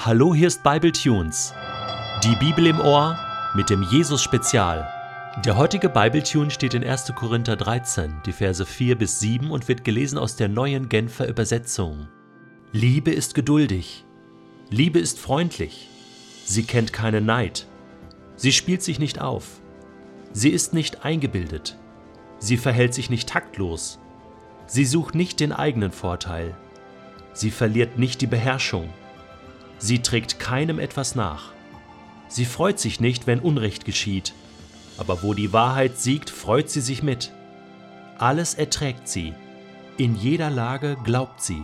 Hallo, hier ist Bible Tunes. Die Bibel im Ohr mit dem Jesus Spezial. Der heutige Bible Tune steht in 1. Korinther 13, die Verse 4 bis 7 und wird gelesen aus der neuen Genfer Übersetzung. Liebe ist geduldig. Liebe ist freundlich. Sie kennt keinen Neid. Sie spielt sich nicht auf. Sie ist nicht eingebildet. Sie verhält sich nicht taktlos. Sie sucht nicht den eigenen Vorteil. Sie verliert nicht die Beherrschung. Sie trägt keinem etwas nach. Sie freut sich nicht, wenn Unrecht geschieht, aber wo die Wahrheit siegt, freut sie sich mit. Alles erträgt sie, in jeder Lage glaubt sie,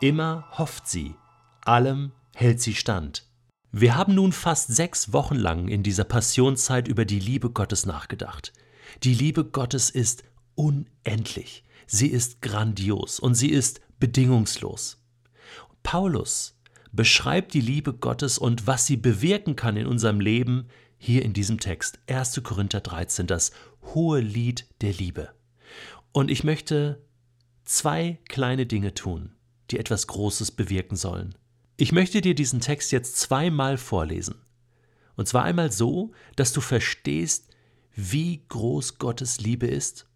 immer hofft sie, allem hält sie stand. Wir haben nun fast sechs Wochen lang in dieser Passionszeit über die Liebe Gottes nachgedacht. Die Liebe Gottes ist unendlich, sie ist grandios und sie ist bedingungslos. Paulus beschreibt die Liebe Gottes und was sie bewirken kann in unserem Leben hier in diesem Text. 1. Korinther 13, das hohe Lied der Liebe. Und ich möchte zwei kleine Dinge tun, die etwas Großes bewirken sollen. Ich möchte dir diesen Text jetzt zweimal vorlesen. Und zwar einmal so, dass du verstehst, wie groß Gottes Liebe ist.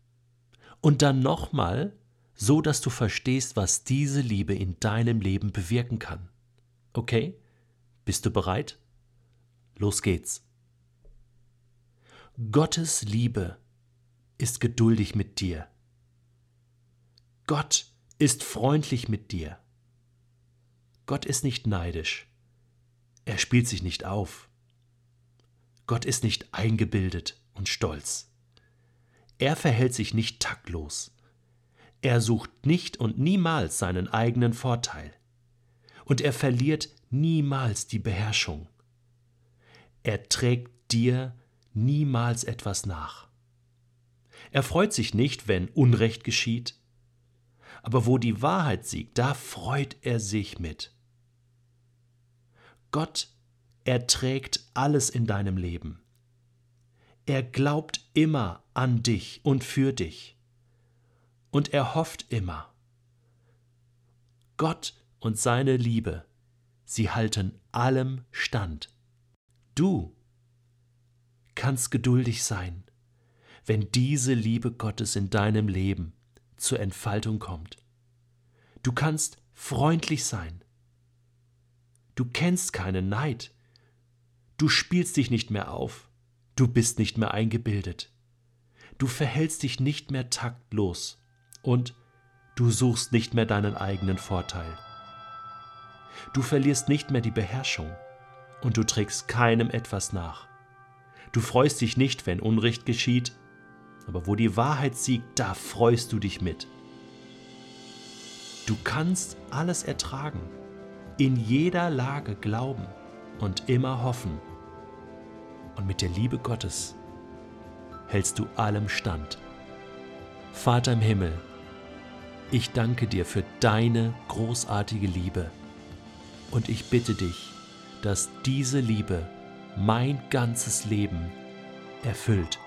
Und dann nochmal, so dass du verstehst, was diese Liebe in deinem Leben bewirken kann. Okay? Bist du bereit? Los geht's. Gottes Liebe ist geduldig mit dir. Gott ist freundlich mit dir. Gott ist nicht neidisch. Er spielt sich nicht auf. Gott ist nicht eingebildet und stolz. Er verhält sich nicht taktlos. Er sucht nicht und niemals seinen eigenen Vorteil und er verliert niemals die Beherrschung. Er trägt dir niemals etwas nach. Er freut sich nicht, wenn Unrecht geschieht, aber wo die Wahrheit siegt, da freut er sich mit. Gott erträgt alles in deinem Leben. Er glaubt immer an dich und für dich. Und er hofft immer. Gott und seine Liebe, sie halten allem stand. Du kannst geduldig sein, wenn diese Liebe Gottes in deinem Leben zur Entfaltung kommt. Du kannst freundlich sein. Du kennst keinen Neid. Du spielst dich nicht mehr auf. Du bist nicht mehr eingebildet. Du verhältst dich nicht mehr taktlos und du suchst nicht mehr deinen eigenen Vorteil. Du verlierst nicht mehr die Beherrschung und du trägst keinem etwas nach. Du freust dich nicht, wenn Unrecht geschieht, aber wo die Wahrheit siegt, da freust du dich mit. Du kannst alles ertragen, in jeder Lage glauben und immer hoffen. Und mit der Liebe Gottes hältst du allem stand. Vater im Himmel, ich danke dir für deine großartige Liebe und ich bitte dich, dass diese Liebe mein ganzes Leben erfüllt.